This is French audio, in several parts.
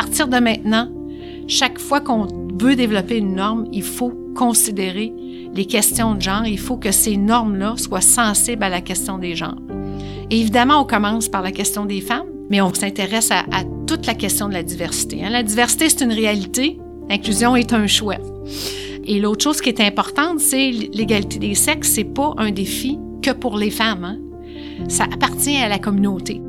partir de maintenant, chaque fois qu'on veut développer une norme, il faut considérer les questions de genre. Il faut que ces normes-là soient sensibles à la question des genres. Évidemment, on commence par la question des femmes, mais on s'intéresse à, toute la question de la diversité. Hein. La diversité, c'est une réalité. L'inclusion est un choix. Et l'autre chose qui est importante, c'est l'égalité des sexes. C'est pas un défi que pour les femmes. Hein. Ça appartient à la communauté.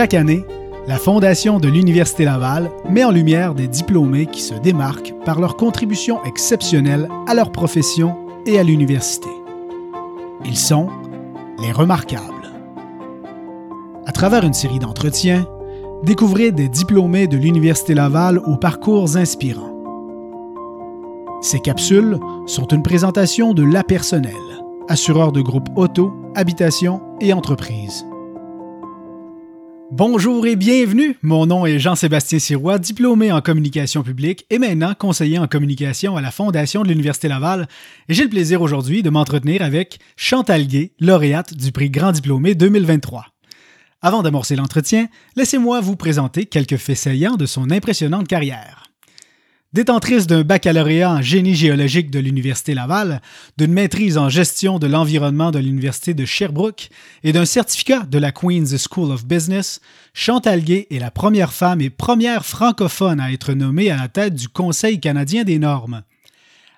Chaque année, la Fondation de l'Université Laval met en lumière des diplômés qui se démarquent par leur contribution exceptionnelle à leur profession et à l'université. Ils sont les remarquables. À travers une série d'entretiens, découvrez des diplômés de l'Université Laval aux parcours inspirants. Ces capsules sont une présentation de La Personnel, assureur de groupes auto, habitation et entreprise. Bonjour et bienvenue. Mon nom est Jean-Sébastien Sirois, diplômé en communication publique et maintenant conseiller en communication à la Fondation de l'Université Laval. Et j'ai le plaisir aujourd'hui de m'entretenir avec Chantal Gay, lauréate du prix Grand Diplômé 2023. Avant d'amorcer l'entretien, laissez-moi vous présenter quelques faits saillants de son impressionnante carrière. Détentrice d'un baccalauréat en génie géologique de l'Université Laval, d'une maîtrise en gestion de l'environnement de l'Université de Sherbrooke et d'un certificat de la Queen's School of Business, Chantal Gay est la première femme et première francophone à être nommée à la tête du Conseil canadien des normes.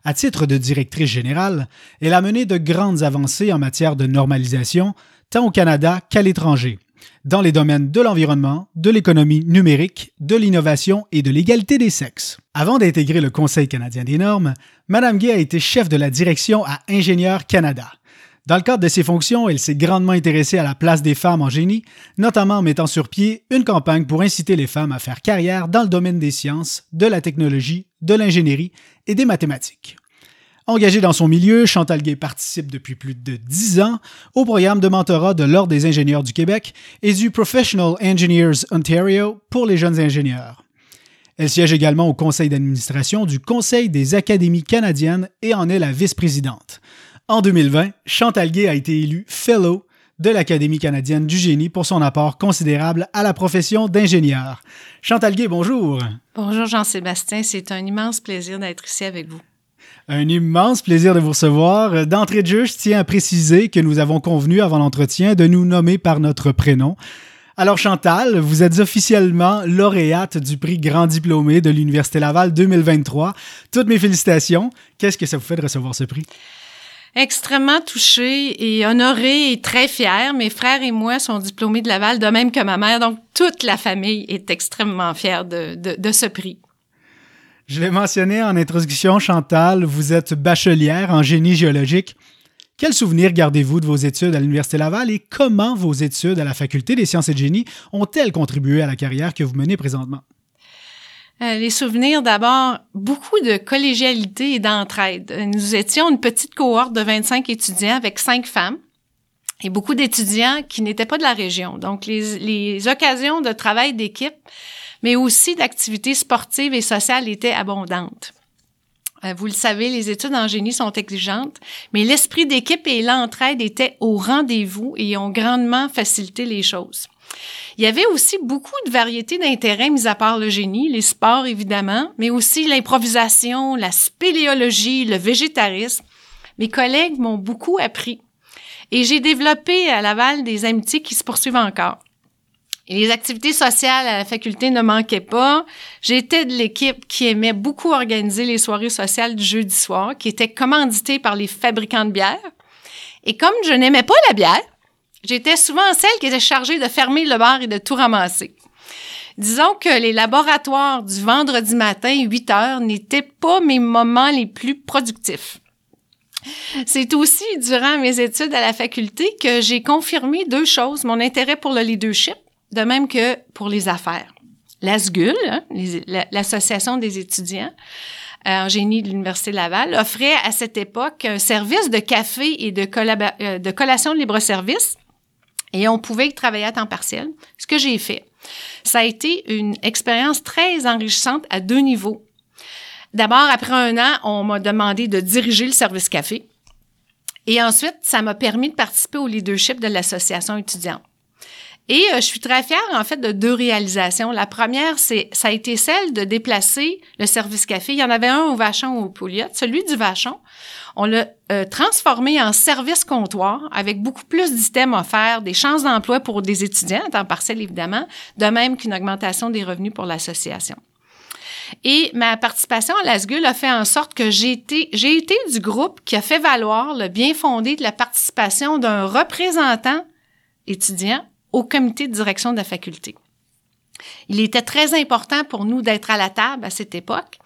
À titre de directrice générale, elle a mené de grandes avancées en matière de normalisation, tant au Canada qu'à l'étranger, dans les domaines de l'environnement, de l'économie numérique, de l'innovation et de l'égalité des sexes. Avant d'intégrer le Conseil canadien des normes, Mme Gay a été chef de la direction à Ingénieurs Canada. Dans le cadre de ses fonctions, elle s'est grandement intéressée à la place des femmes en génie, notamment en mettant sur pied une campagne pour inciter les femmes à faire carrière dans le domaine des sciences, de la technologie, de l'ingénierie et des mathématiques. Engagé dans son milieu, Chantal Gay participe depuis plus de dix ans au programme de mentorat de l'Ordre des ingénieurs du Québec et du Professional Engineers Ontario pour les jeunes ingénieurs. Elle siège également au conseil d'administration du Conseil des académies canadiennes et en est la vice-présidente. En 2020, Chantal Gay a été élue Fellow de l'Académie canadienne du génie pour son apport considérable à la profession d'ingénieur. Chantal Gay, bonjour. Bonjour Jean-Sébastien, c'est un immense plaisir d'être ici avec vous. Un immense plaisir de vous recevoir. D'entrée de jeu, je tiens à préciser que nous avons convenu avant l'entretien de nous nommer par notre prénom. Alors Chantal, vous êtes officiellement lauréate du prix Grand Diplômé de l'Université Laval 2023. Toutes mes félicitations. Qu'est-ce que ça vous fait de recevoir ce prix? Extrêmement touchée et honorée et très fière. Mes frères et moi sont diplômés de Laval, de même que ma mère. Donc, toute la famille est extrêmement fière de, de ce prix. Je l'ai mentionné en introduction, Chantal, vous êtes bachelière en génie géologique. Quels souvenirs gardez-vous de vos études à l'Université Laval et comment vos études à la Faculté des sciences et de génie ont-elles contribué à la carrière que vous menez présentement? Euh, les souvenirs, d'abord, beaucoup de collégialité et d'entraide. Nous étions une petite cohorte de 25 étudiants avec cinq femmes et beaucoup d'étudiants qui n'étaient pas de la région. Donc, les occasions de travail d'équipe mais aussi d'activités sportives et sociales étaient abondantes. Euh, vous le savez, les études en génie sont exigeantes, mais l'esprit d'équipe et l'entraide étaient au rendez-vous et ont grandement facilité les choses. Il y avait aussi beaucoup de variétés d'intérêts, mis à part le génie, les sports évidemment, mais aussi l'improvisation, la spéléologie, le végétarisme. Mes collègues m'ont beaucoup appris et j'ai développé à Laval des amitiés qui se poursuivent encore. Les activités sociales à la faculté ne manquaient pas. J'étais de l'équipe qui aimait beaucoup organiser les soirées sociales du jeudi soir, qui étaient commanditées par les fabricants de bière. Et comme je n'aimais pas la bière, j'étais souvent celle qui était chargée de fermer le bar et de tout ramasser. Disons que les laboratoires du vendredi matin, 8 heures, n'étaient pas mes moments les plus productifs. C'est aussi durant mes études à la faculté que j'ai confirmé deux choses, mon intérêt pour le leadership de même que pour les affaires. La SGUL, hein, l'Association des étudiants euh, en génie de l'Université Laval, offrait à cette époque un service de café et de, euh, de collation de libre-service et on pouvait y travailler à temps partiel, ce que j'ai fait. Ça a été une expérience très enrichissante à deux niveaux. D'abord, après un an, on m'a demandé de diriger le service café. Et ensuite, ça m'a permis de participer au leadership de l'association étudiante. Et euh, je suis très fière, en fait, de deux réalisations. La première, c'est ça a été celle de déplacer le service café. Il y en avait un au Vachon ou au Pouliot. Celui du Vachon, on l'a euh, transformé en service comptoir avec beaucoup plus d'items offerts, des chances d'emploi pour des étudiants, en partiel évidemment, de même qu'une augmentation des revenus pour l'association. Et ma participation à l'ASGUL a fait en sorte que j'ai été, j'ai été du groupe qui a fait valoir le bien fondé de la participation d'un représentant étudiant au comité de direction de la faculté. Il était très important pour nous d'être à la table à cette époque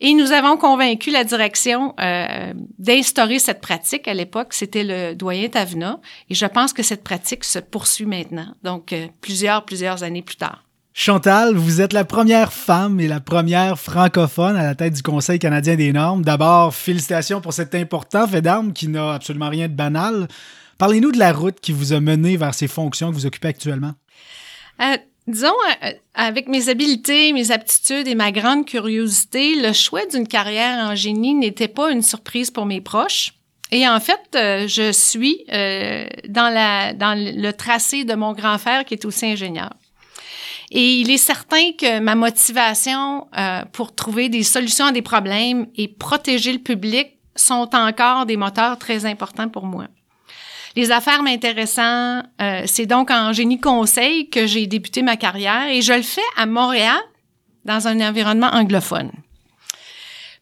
et nous avons convaincu la direction euh, d'instaurer cette pratique. À l'époque, c'était le doyen Tavena et je pense que cette pratique se poursuit maintenant, donc euh, plusieurs, plusieurs années plus tard. Chantal, vous êtes la première femme et la première francophone à la tête du Conseil canadien des normes. D'abord, félicitations pour cet important fait d'armes qui n'a absolument rien de banal. Parlez-nous de la route qui vous a mené vers ces fonctions que vous occupez actuellement. Euh, disons, euh, avec mes habiletés, mes aptitudes et ma grande curiosité, le choix d'une carrière en génie n'était pas une surprise pour mes proches. Et en fait, euh, je suis dans, la, dans le tracé de mon grand frère qui est aussi ingénieur. Et il est certain que ma motivation pour trouver des solutions à des problèmes et protéger le public sont encore des moteurs très importants pour moi. Les affaires m'intéressant, euh, c'est donc en génie conseil que j'ai débuté ma carrière et je le fais à Montréal dans un environnement anglophone.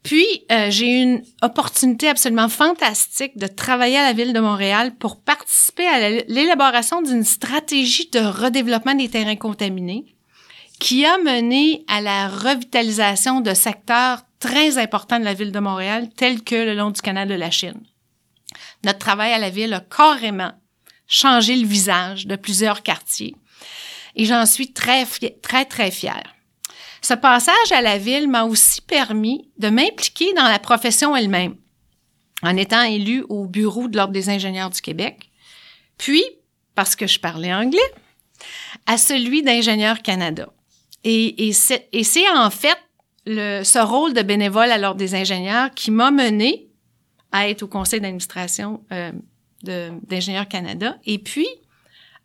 Puis, euh, j'ai eu une opportunité absolument fantastique de travailler à la ville de Montréal pour participer à l'élaboration d'une stratégie de redéveloppement des terrains contaminés qui a mené à la revitalisation de secteurs très importants de la ville de Montréal, tels que le long du canal de la Chine. Notre travail à la ville a carrément changé le visage de plusieurs quartiers et j'en suis très, très, très fière. Ce passage à la ville m'a aussi permis de m'impliquer dans la profession elle-même en étant élue au bureau de l'Ordre des ingénieurs du Québec, puis, parce que je parlais anglais, à celui d'ingénieur Canada. Et, et c'est en fait le, ce rôle de bénévole à l'Ordre des ingénieurs qui m'a mené à être au conseil d'administration euh, d'Ingénieurs Canada et puis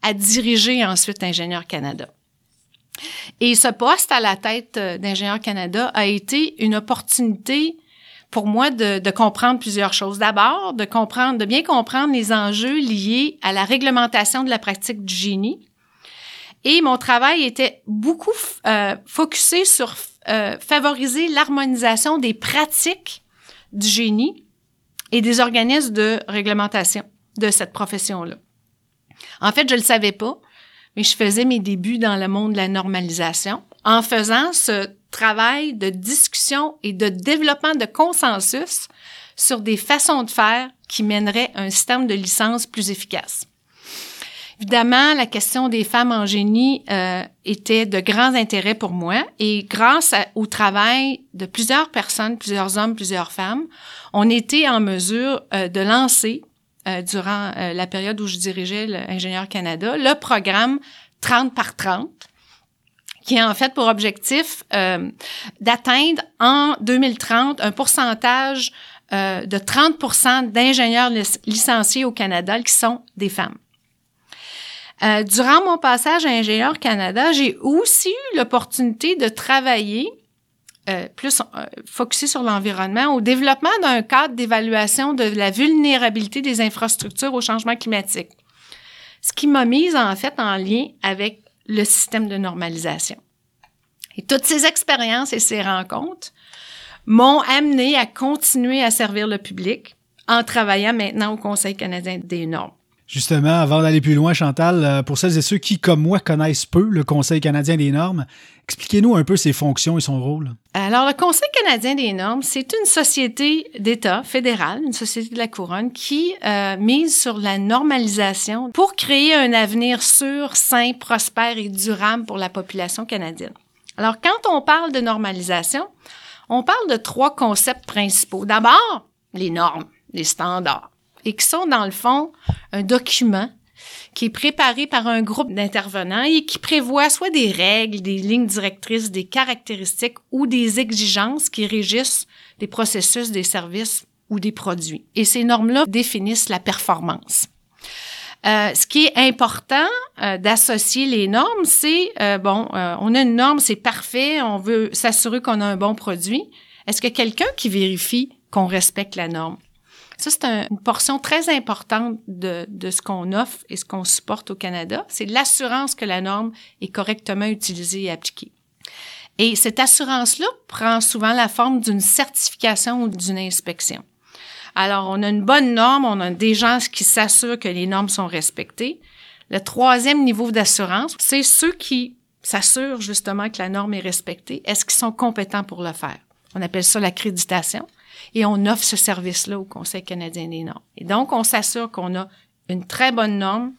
à diriger ensuite Ingénieurs Canada. Et ce poste à la tête euh, d'Ingénieurs Canada a été une opportunité pour moi de, de comprendre plusieurs choses. D'abord, de comprendre, de bien comprendre les enjeux liés à la réglementation de la pratique du génie. Et mon travail était beaucoup euh, focusé sur euh, favoriser l'harmonisation des pratiques du génie et des organismes de réglementation de cette profession-là. En fait, je ne le savais pas, mais je faisais mes débuts dans le monde de la normalisation en faisant ce travail de discussion et de développement de consensus sur des façons de faire qui mèneraient à un système de licence plus efficace. Évidemment, la question des femmes en génie euh, était de grand intérêt pour moi et grâce au travail de plusieurs personnes, plusieurs hommes, plusieurs femmes, on était en mesure euh, de lancer euh, durant la période où je dirigeais l'Ingénieur Canada le programme 30 par 30 qui a en fait pour objectif d'atteindre en 2030 un pourcentage de 30% d'ingénieurs licenciés au Canada qui sont des femmes. Euh, durant mon passage à Ingénieur Canada, j'ai aussi eu l'opportunité de travailler euh, plus euh, focusé sur l'environnement, au développement d'un cadre d'évaluation de la vulnérabilité des infrastructures au changement climatique. Ce qui m'a mise en fait en lien avec le système de normalisation. Et toutes ces expériences et ces rencontres m'ont amené à continuer à servir le public en travaillant maintenant au Conseil canadien des normes. Justement, avant d'aller plus loin, Chantal, euh, pour celles et ceux qui, comme moi, connaissent peu le Conseil canadien des normes, expliquez-nous un peu ses fonctions et son rôle. Alors, le Conseil canadien des normes, c'est une société d'État fédérale, une société de la couronne, qui euh, mise sur la normalisation pour créer un avenir sûr, sain, prospère et durable pour la population canadienne. Alors, quand on parle de normalisation, on parle de trois concepts principaux. D'abord, les normes, les standards et qui sont dans le fond un document qui est préparé par un groupe d'intervenants et qui prévoit soit des règles, des lignes directrices, des caractéristiques ou des exigences qui régissent des processus, des services ou des produits. Et ces normes-là définissent la performance. Euh, ce qui est important euh, d'associer les normes, c'est euh, bon, on a une norme, c'est parfait, on veut s'assurer qu'on a un bon produit. Est-ce que quelqu'un qui vérifie qu'on respecte la norme? Ça, c'est une portion très importante de, de ce qu'on offre et ce qu'on supporte au Canada. C'est l'assurance que la norme est correctement utilisée et appliquée. Et cette assurance-là prend souvent la forme d'une certification ou d'une inspection. Alors, on a une bonne norme, on a des gens qui s'assurent que les normes sont respectées. Le troisième niveau d'assurance, c'est ceux qui s'assurent justement que la norme est respectée. Est-ce qu'ils sont compétents pour le faire? On appelle ça l'accréditation. Et on offre ce service-là au Conseil canadien des normes. Et donc, on s'assure qu'on a une très bonne norme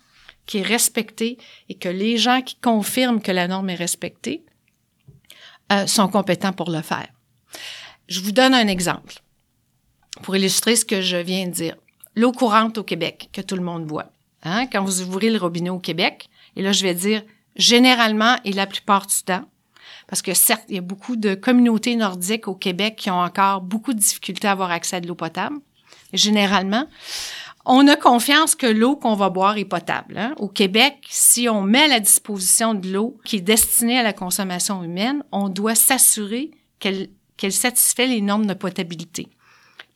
qui est respectée et que les gens qui confirment que la norme est respectée euh, sont compétents pour le faire. Je vous donne un exemple pour illustrer ce que je viens de dire. L'eau courante au Québec, que tout le monde voit. Hein? Quand vous ouvrez le robinet au Québec, et là, je vais dire généralement et la plupart du temps, parce que certes, il y a beaucoup de communautés nordiques au Québec qui ont encore beaucoup de difficultés à avoir accès à de l'eau potable. Généralement, on a confiance que l'eau qu'on va boire est potable. Hein? Au Québec, si on met à la disposition de l'eau qui est destinée à la consommation humaine, on doit s'assurer qu'elle qu'elle satisfait les normes de potabilité.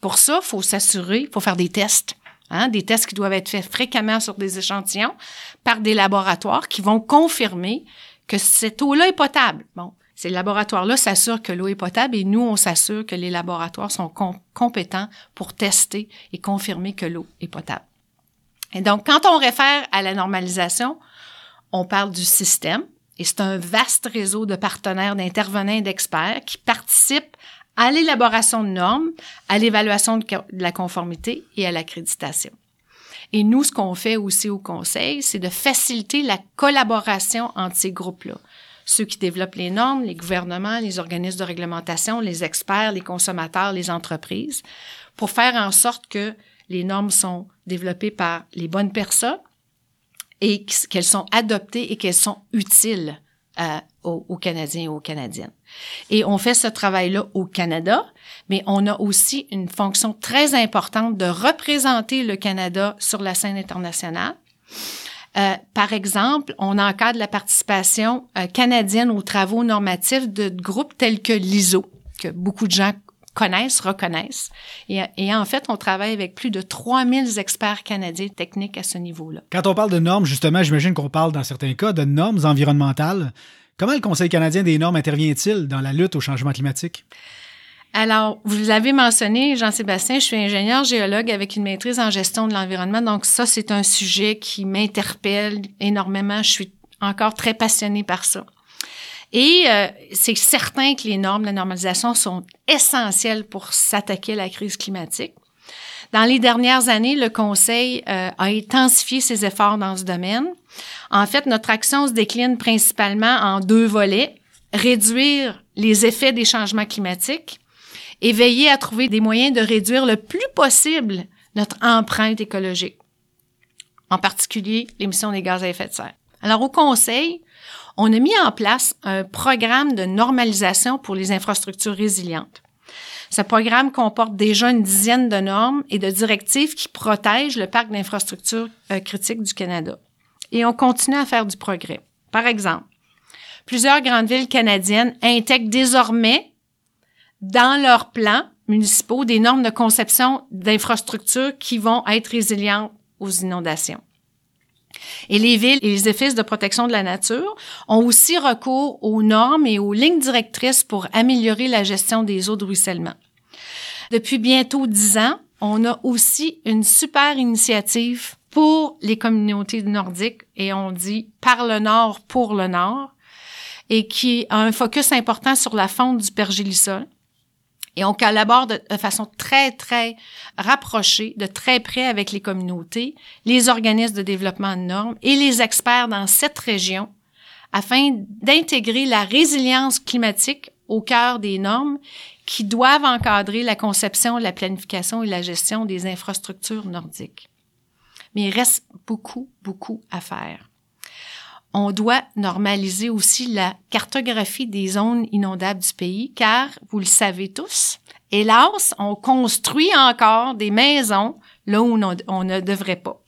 Pour ça, il faut s'assurer, il faut faire des tests. Hein, des tests qui doivent être faits fréquemment sur des échantillons par des laboratoires qui vont confirmer que cette eau-là est potable. Bon, ces laboratoires-là s'assurent que l'eau est potable et nous, on s'assure que les laboratoires sont compétents pour tester et confirmer que l'eau est potable. Et donc, quand on réfère à la normalisation, on parle du système et c'est un vaste réseau de partenaires, d'intervenants d'experts qui participent à l'élaboration de normes, à l'évaluation de la conformité et à l'accréditation. Et nous, ce qu'on fait aussi au Conseil, c'est de faciliter la collaboration entre ces groupes-là. Ceux qui développent les normes, les gouvernements, les organismes de réglementation, les experts, les consommateurs, les entreprises, pour faire en sorte que les normes sont développées par les bonnes personnes et qu'elles sont adoptées et qu'elles sont utiles aux, Canadiens et aux Canadiennes. Et on fait ce travail-là au Canada, mais on a aussi une fonction très importante de représenter le Canada sur la scène internationale. Euh, par exemple, on encadre la participation euh, canadienne aux travaux normatifs de groupes tels que l'ISO, que beaucoup de gens connaissent, reconnaissent. Et, et, en fait, on travaille avec plus de 3000 experts canadiens techniques à ce niveau-là. Quand on parle de normes, justement, j'imagine qu'on parle dans certains cas de normes environnementales. Comment le Conseil canadien des normes intervient-il dans la lutte au changement climatique? Alors, vous l'avez mentionné, Jean-Sébastien, je suis ingénieur géologue avec une maîtrise en gestion de l'environnement. Donc, ça, c'est un sujet qui m'interpelle énormément. Je suis encore très passionnée par ça. Et euh, c'est certain que les normes, la normalisation sont essentielles pour s'attaquer à la crise climatique. Dans les dernières années, le Conseil euh, a intensifié ses efforts dans ce domaine. En fait, notre action se décline principalement en deux volets. Réduire les effets des changements climatiques et veiller à trouver des moyens de réduire le plus possible notre empreinte écologique, en particulier l'émission des gaz à effet de serre. Alors, au Conseil, on a mis en place un programme de normalisation pour les infrastructures résilientes. Ce programme comporte déjà une dizaine de normes et de directives qui protègent le parc d'infrastructures euh, critiques du Canada. Et on continue à faire du progrès. Par exemple, plusieurs grandes villes canadiennes intègrent désormais dans leurs plans municipaux des normes de conception d'infrastructures qui vont être résilientes aux inondations. Et les villes et les offices de protection de la nature ont aussi recours aux normes et aux lignes directrices pour améliorer la gestion des eaux de ruissellement. Depuis bientôt dix ans, on a aussi une super initiative pour les communautés nordiques et on dit par le nord pour le nord et qui a un focus important sur la fonte du pergélisol et on collabore de, façon très, très rapprochée, de très près avec les communautés, les organismes de développement de normes et les experts dans cette région afin d'intégrer la résilience climatique au cœur des normes qui doivent encadrer la conception, la planification et la gestion des infrastructures nordiques. Mais il reste beaucoup, beaucoup à faire on doit normaliser aussi la cartographie des zones inondables du pays, car, vous le savez tous, Hélas, on construit encore des maisons là où on, ne devrait pas.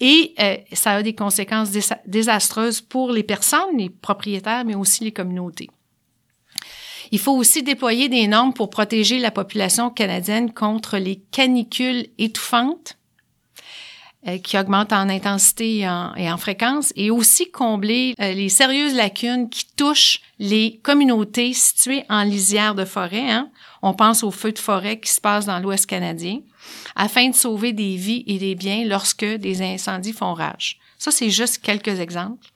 Et euh, ça a des conséquences désastreuses pour les personnes, les propriétaires, mais aussi les communautés. Il faut aussi déployer des normes pour protéger la population canadienne contre les canicules étouffantes qui augmentent en intensité et en, fréquence, et aussi combler euh, les sérieuses lacunes qui touchent les communautés situées en lisière de forêt. Hein. On pense aux feux de forêt qui se passent dans l'Ouest canadien, afin de sauver des vies et des biens lorsque des incendies font rage. Ça, c'est juste quelques exemples.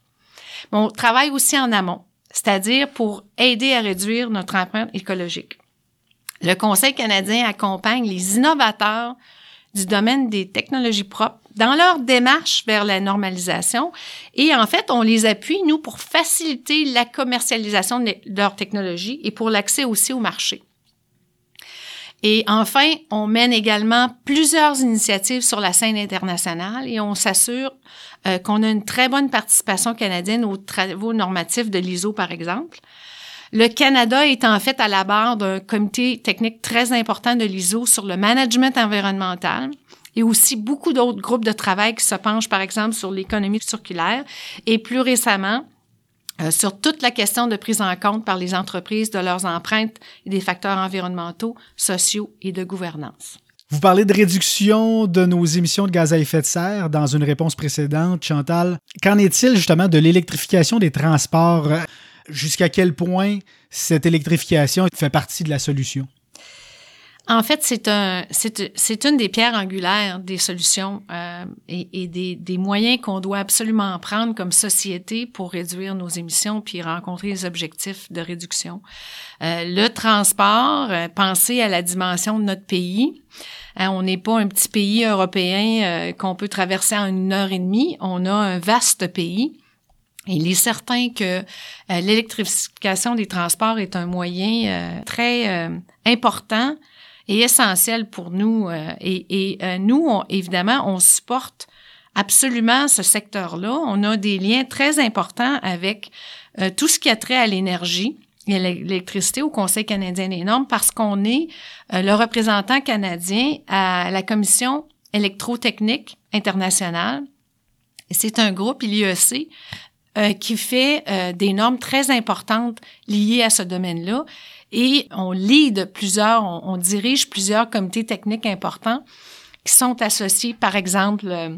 on travaille aussi en amont c'est-à-dire pour aider à réduire notre empreinte écologique. Le Conseil canadien accompagne les innovateurs du domaine des technologies propres dans leur démarche vers la normalisation et en fait, on les appuie, nous, pour faciliter la commercialisation de leurs technologies et pour l'accès aussi au marché. Et enfin, on mène également plusieurs initiatives sur la scène internationale et on s'assure euh, qu'on a une très bonne participation canadienne aux travaux normatifs de l'ISO, par exemple. Le Canada est en fait à la barre d'un comité technique très important de l'ISO sur le management environnemental et aussi beaucoup d'autres groupes de travail qui se penchent, par exemple, sur l'économie circulaire et plus récemment, euh, sur toute la question de prise en compte par les entreprises de leurs empreintes et des facteurs environnementaux, sociaux et de gouvernance. Vous parlez de réduction de nos émissions de gaz à effet de serre dans une réponse précédente, Chantal. Qu'en est-il justement de l'électrification des transports? Jusqu'à quel point cette électrification fait partie de la solution? En fait, c'est un, c'est, une des pierres angulaires des solutions euh, et, des, des, moyens qu'on doit absolument prendre comme société pour réduire nos émissions puis rencontrer les objectifs de réduction. Euh, le transport, euh, penser à la dimension de notre pays. Hein, on n'est pas un petit pays européen euh, qu'on peut traverser en une heure et demie. On a un vaste pays. Il est certain que euh, l'électrification des transports est un moyen très important est essentiel pour nous. Euh, et, et euh, nous, évidemment, on supporte absolument ce secteur-là. On a des liens très importants avec euh, tout ce qui a trait à l'énergie et l'électricité au Conseil canadien des normes parce qu'on est le représentant canadien à la Commission électrotechnique internationale. Et c'est un groupe, l'IEC, qui fait des normes très importantes liées à ce domaine-là et on lead plusieurs, on, dirige plusieurs comités techniques importants qui sont associés, par exemple, euh,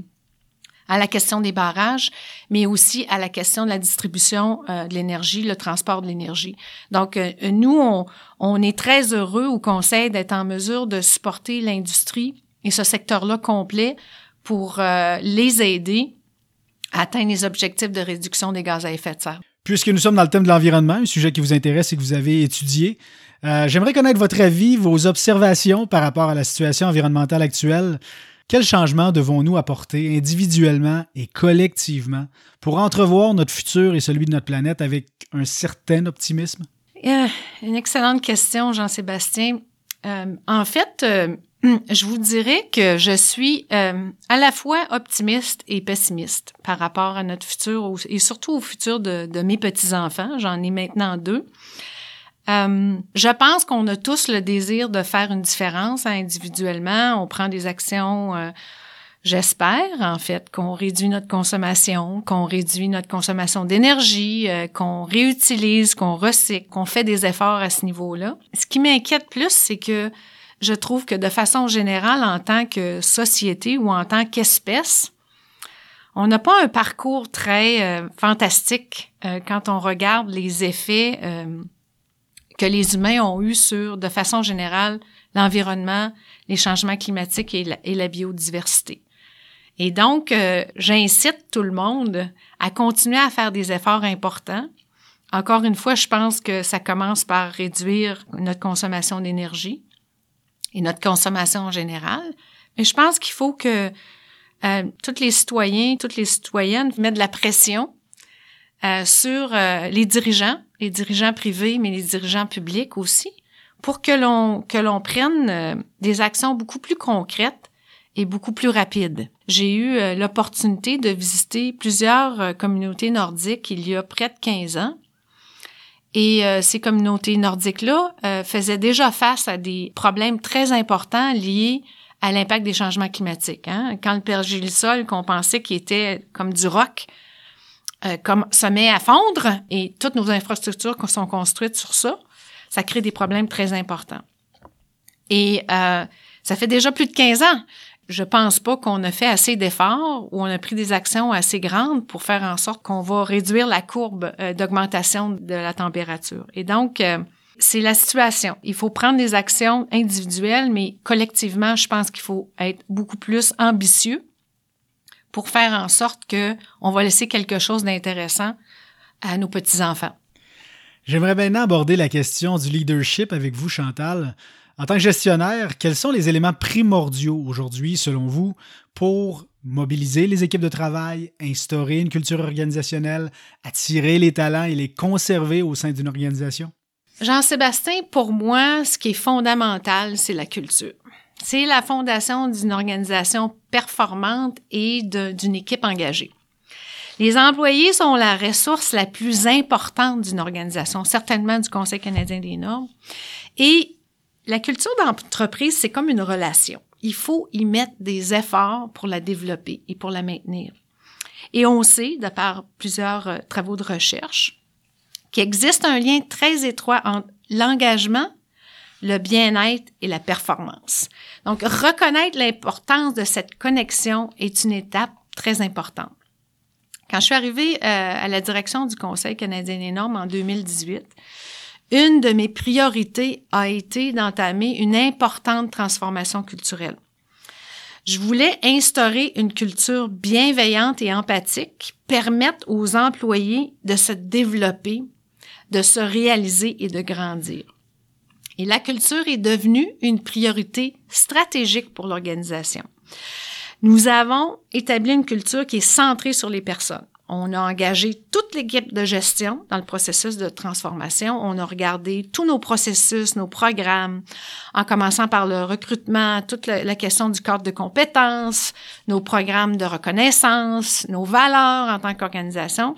à la question des barrages, mais aussi à la question de la distribution euh, de l'énergie, le transport de l'énergie. Donc, euh, nous, on, on, est très heureux au Conseil d'être en mesure de supporter l'industrie et ce secteur-là complet pour les aider atteindre les objectifs de réduction des gaz à effet de serre. Puisque nous sommes dans le thème de l'environnement, un sujet qui vous intéresse et que vous avez étudié, euh, j'aimerais connaître votre avis, vos observations par rapport à la situation environnementale actuelle. Quels changements devons-nous apporter individuellement et collectivement pour entrevoir notre futur et celui de notre planète avec un certain optimisme? Euh, une excellente question, Jean-Sébastien. Euh, en fait, je vous dirais que je suis euh, à la fois optimiste et pessimiste par rapport à notre futur et surtout au futur de, mes petits-enfants. J'en ai maintenant deux. Euh, je pense qu'on a tous le désir de faire une différence individuellement. On prend des actions, euh, j'espère en fait, qu'on réduit notre consommation, qu'on réduit notre consommation d'énergie, qu'on réutilise, qu'on recycle, qu'on fait des efforts à ce niveau-là. Ce qui m'inquiète plus, c'est que je trouve que de façon générale, en tant que société ou en tant qu'espèce, on n'a pas un parcours très euh, fantastique euh, quand on regarde les effets euh, que les humains ont eus sur, de façon générale, l'environnement, les changements climatiques et la biodiversité. Et donc, j'incite tout le monde à continuer à faire des efforts importants. Encore une fois, je pense que ça commence par réduire notre consommation d'énergie et notre consommation en général. Mais je pense qu'il faut que euh, tous les citoyens, toutes les citoyennes mettent de la pression euh, sur euh, les dirigeants, les dirigeants privés, mais les dirigeants publics aussi, pour que l'on que l'on prenne euh, des actions beaucoup plus concrètes et beaucoup plus rapides. J'ai eu euh, l'opportunité de visiter plusieurs communautés nordiques il y a près de 15 ans Et euh, ces communautés nordiques-là euh, faisaient déjà face à des problèmes très importants liés à l'impact des changements climatiques. Hein. Quand le pergélisol, qu'on pensait qu'il était comme du roc, euh, comme se met à fondre et toutes nos infrastructures sont construites sur ça, ça crée des problèmes très importants. Et euh, ça fait déjà plus de 15 ans. Je pense pas qu'on a fait assez d'efforts ou on a pris des actions assez grandes pour faire en sorte qu'on va réduire la courbe euh, d'augmentation de la température. Et donc, euh, c'est la situation. Il faut prendre des actions individuelles, mais collectivement, je pense qu'il faut être beaucoup plus ambitieux pour faire en sorte que on va laisser quelque chose d'intéressant à nos petits-enfants. J'aimerais maintenant aborder la question du leadership avec vous, Chantal. En tant que gestionnaire, quels sont les éléments primordiaux aujourd'hui, selon vous, pour mobiliser les équipes de travail, instaurer une culture organisationnelle, attirer les talents et les conserver au sein d'une organisation? Jean-Sébastien, pour moi, ce qui est fondamental, c'est la culture. C'est la fondation d'une organisation performante et d'une équipe engagée. Les employés sont la ressource la plus importante d'une organisation, certainement du Conseil canadien des normes. Et la culture d'entreprise, c'est comme une relation. Il faut y mettre des efforts pour la développer et pour la maintenir. Et on sait, de par plusieurs euh, travaux de recherche, qu'il existe un lien très étroit entre l'engagement, le bien-être et la performance. Donc, reconnaître l'importance de cette connexion est une étape très importante. Quand je suis arrivée euh, à la direction du Conseil canadien des normes en 2018, une de mes priorités a été d'entamer une importante transformation culturelle. Je voulais instaurer une culture bienveillante et empathique, permettre aux employés de se développer, de se réaliser et de grandir. Et la culture est devenue une priorité stratégique pour l'organisation. Nous avons établi une culture qui est centrée sur les personnes. On a engagé toute l'équipe de gestion dans le processus de transformation. On a regardé tous nos processus, nos programmes, en commençant par le recrutement, toute la, question du cadre de compétences, nos programmes de reconnaissance, nos valeurs en tant qu'organisation,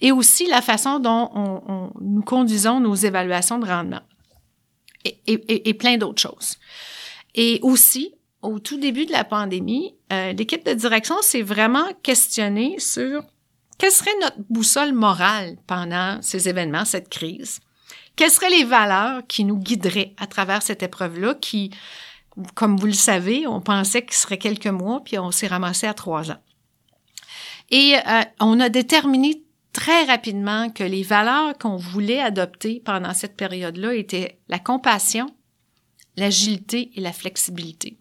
et aussi la façon dont on, nous conduisons nos évaluations de rendement, et, et, et plein d'autres choses. Et aussi, au tout début de la pandémie, euh, l'équipe de direction s'est vraiment questionnée sur quelle serait notre boussole morale pendant ces événements, cette crise? Quelles seraient les valeurs qui nous guideraient à travers cette épreuve-là qui, comme vous le savez, on pensait qu'il serait quelques mois, puis on s'est ramassé à trois ans? Et euh, on a déterminé très rapidement que les valeurs qu'on voulait adopter pendant cette période-là étaient la compassion, l'agilité et la flexibilité.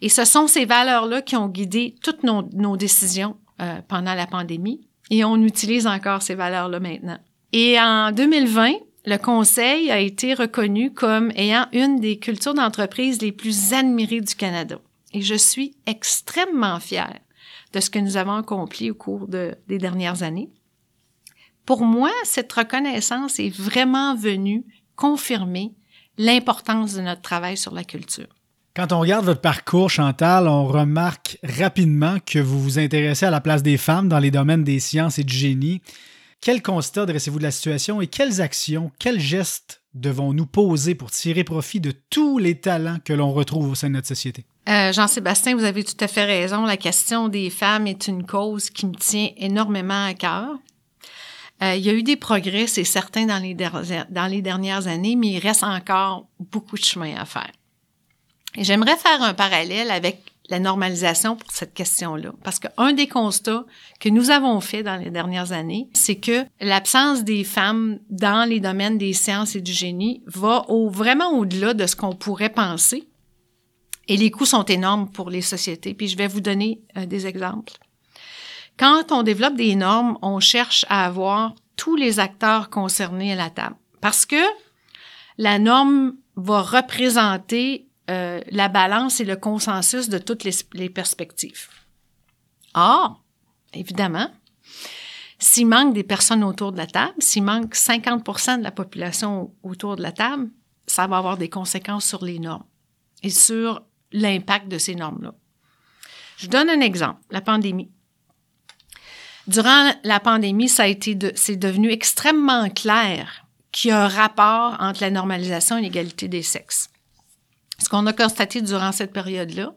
Et ce sont ces valeurs-là qui ont guidé toutes nos, nos décisions euh, pendant la pandémie et on utilise encore ces valeurs-là maintenant. Et en 2020, le Conseil a été reconnu comme ayant une des cultures d'entreprise les plus admirées du Canada. Et je suis extrêmement fière de ce que nous avons accompli au cours de, des dernières années. Pour moi, cette reconnaissance est vraiment venue confirmer l'importance de notre travail sur la culture. Quand on regarde votre parcours, Chantal, on remarque rapidement que vous vous intéressez à la place des femmes dans les domaines des sciences et du génie. Quel constat dressez-vous de la situation et quelles actions, quels gestes devons-nous poser pour tirer profit de tous les talents que l'on retrouve au sein de notre société? Euh, Jean-Sébastien, vous avez tout à fait raison. La question des femmes est une cause qui me tient énormément à cœur. Euh, il y a eu des progrès, c'est certain, dans les, dans les dernières années, mais il reste encore beaucoup de chemin à faire. Et j'aimerais faire un parallèle avec la normalisation pour cette question-là. Parce qu'un des constats que nous avons fait dans les dernières années, c'est que l'absence des femmes dans les domaines des sciences et du génie va au, vraiment au-delà de ce qu'on pourrait penser. Et les coûts sont énormes pour les sociétés. Puis je vais vous donner euh, des exemples. Quand on développe des normes, on cherche à avoir tous les acteurs concernés à la table. Parce que la norme va représenter euh, la balance et le consensus de toutes les, perspectives. Or, évidemment, s'il manque des personnes autour de la table, s'il manque 50% de la population autour de la table, ça va avoir des conséquences sur les normes et sur l'impact de ces normes-là. Je donne un exemple, la pandémie. Durant la pandémie, ça a été c'est devenu extrêmement clair qu'il y a un rapport entre la normalisation et l'égalité des sexes. Ce qu'on a constaté durant cette période-là,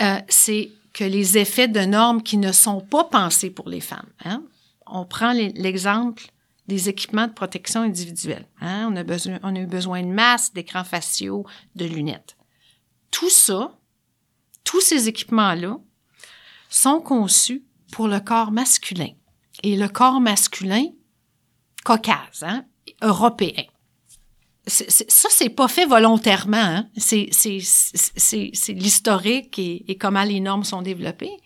euh, c'est que les effets de normes qui ne sont pas pensés pour les femmes. Hein? On prend l'exemple des équipements de protection individuelle. Hein? On, a besoin, on a eu besoin de masques, d'écrans faciaux, de lunettes. Tout ça, tous ces équipements-là, sont conçus pour le corps masculin. Et le corps masculin, caucase, hein, européen. Ça, c'est pas fait volontairement. Hein? C'est, l'historique et, comment les normes sont développées.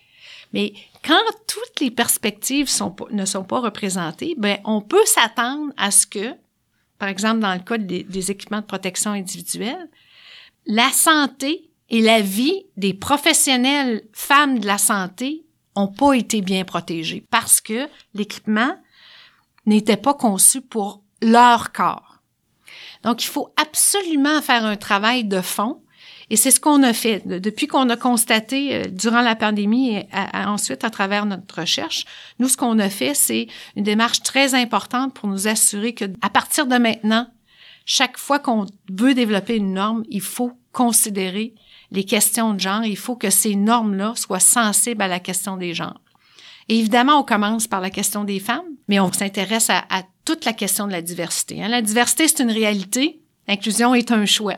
Mais quand toutes les perspectives ne sont pas représentées, ben, on peut s'attendre à ce que, par exemple, dans le cas des, équipements de protection individuelle, la santé et la vie des professionnels femmes de la santé ont pas été bien protégés parce que l'équipement n'était pas conçu pour leur corps. Donc, il faut absolument faire un travail de fond. Et c'est ce qu'on a fait depuis qu'on a constaté euh, durant la pandémie et ensuite à travers notre recherche. Nous, ce qu'on a fait, c'est une démarche très importante pour nous assurer que à partir de maintenant, chaque fois qu'on veut développer une norme, il faut considérer les questions de genre, il faut que ces normes-là soient sensibles à la question des genres. Et évidemment, on commence par la question des femmes, mais on s'intéresse à, toute la question de la diversité. Hein. La diversité, c'est une réalité. L'inclusion est un choix.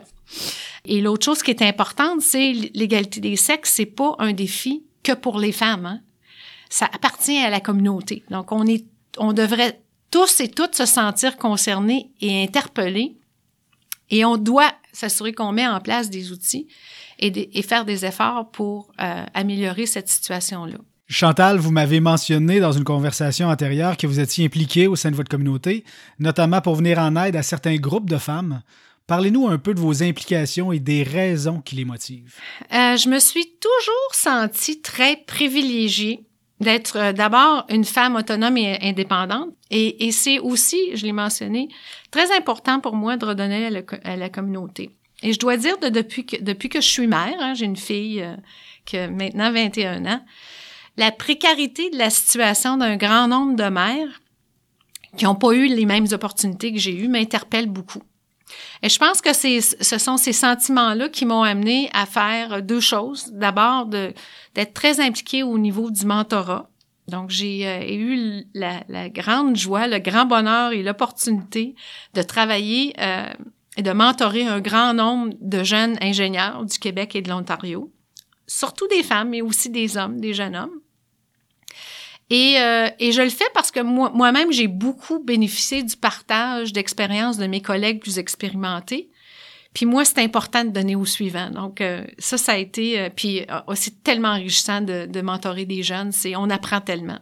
Et l'autre chose qui est importante, c'est l'égalité des sexes. C'est pas un défi que pour les femmes. Hein. Ça appartient à la communauté. Donc, on est, on devrait tous et toutes se sentir concernés et interpellés. Et on doit s'assurer qu'on met en place des outils et, faire des efforts pour euh, améliorer cette situation-là. Chantal, vous m'avez mentionné dans une conversation antérieure que vous étiez impliquée au sein de votre communauté, notamment pour venir en aide à certains groupes de femmes. Parlez-nous un peu de vos implications et des raisons qui les motivent. Euh, je me suis toujours sentie très privilégiée d'être euh, d'abord une femme autonome et indépendante. Et, c'est aussi, je l'ai mentionné, très important pour moi de redonner à la, à la communauté. Et je dois dire, de, depuis, que, depuis que je suis mère, hein, j'ai une fille euh, qui a maintenant 21 ans, la précarité de la situation d'un grand nombre de mères qui n'ont pas eu les mêmes opportunités que j'ai eues m'interpelle beaucoup. Et je pense que ce sont ces sentiments-là qui m'ont amené à faire deux choses. D'abord, d'être très impliquée au niveau du mentorat. Donc, j'ai euh, eu la, la, grande joie, le grand bonheur et l'opportunité de travailler euh, et de mentorer un grand nombre de jeunes ingénieurs du Québec et de l'Ontario, surtout des femmes, mais aussi des hommes, des jeunes hommes. Et, euh, et je le fais parce que moi, moi-même, j'ai beaucoup bénéficié du partage d'expériences de mes collègues plus expérimentés. Puis moi, c'est important de donner au suivant. Donc euh, ça, ça a été, euh, puis aussi tellement enrichissant de, de mentorer des jeunes. C'est, on apprend tellement.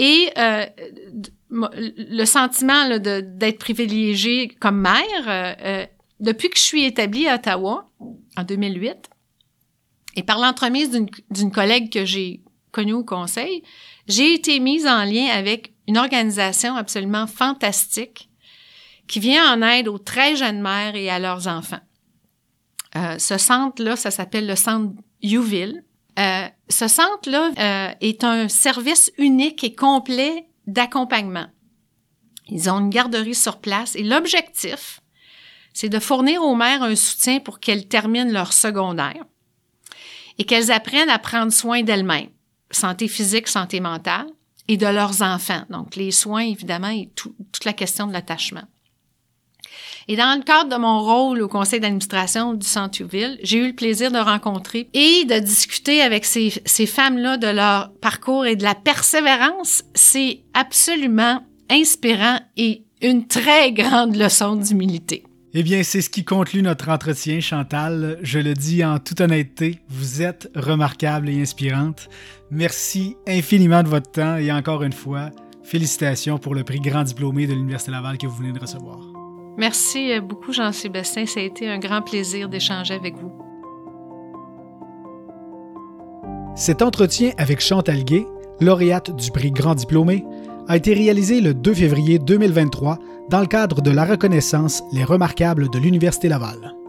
Et euh, le sentiment d'être privilégiée comme mère, euh, euh, depuis que je suis établie à Ottawa en 2008, et par l'entremise d'une collègue que j'ai connue au conseil, j'ai été mise en lien avec une organisation absolument fantastique qui vient en aide aux très jeunes mères et à leurs enfants. ce centre-là, ça s'appelle le centre Youville. Euh, ce centre-là euh, est un service unique et complet d'accompagnement. Ils ont une garderie sur place et l'objectif, c'est de fournir aux mères un soutien pour qu'elles terminent leur secondaire et qu'elles apprennent à prendre soin d'elles-mêmes, santé physique, santé mentale, et de leurs enfants. Donc, les soins, évidemment, et toute la question de l'attachement. Et dans le cadre de mon rôle au conseil d'administration du Centre Ville, j'ai eu le plaisir de rencontrer et de discuter avec ces, ces femmes-là de leur parcours et de la persévérance. C'est absolument inspirant et une très grande leçon d'humilité. Eh bien, c'est ce qui conclut notre entretien, Chantal. Je le dis en toute honnêteté, vous êtes remarquable et inspirante. Merci infiniment de votre temps et encore une fois, félicitations pour le prix Grand Diplômé de l'Université Laval que vous venez de recevoir. Merci euh, beaucoup, Jean-Sébastien. Ça a été un grand plaisir d'échanger avec vous. Cet entretien avec Chantal Gay, lauréate du prix Grand Diplômé, a été réalisé le 2 février 2023 dans le cadre de la reconnaissance Les Remarquables de l'Université Laval.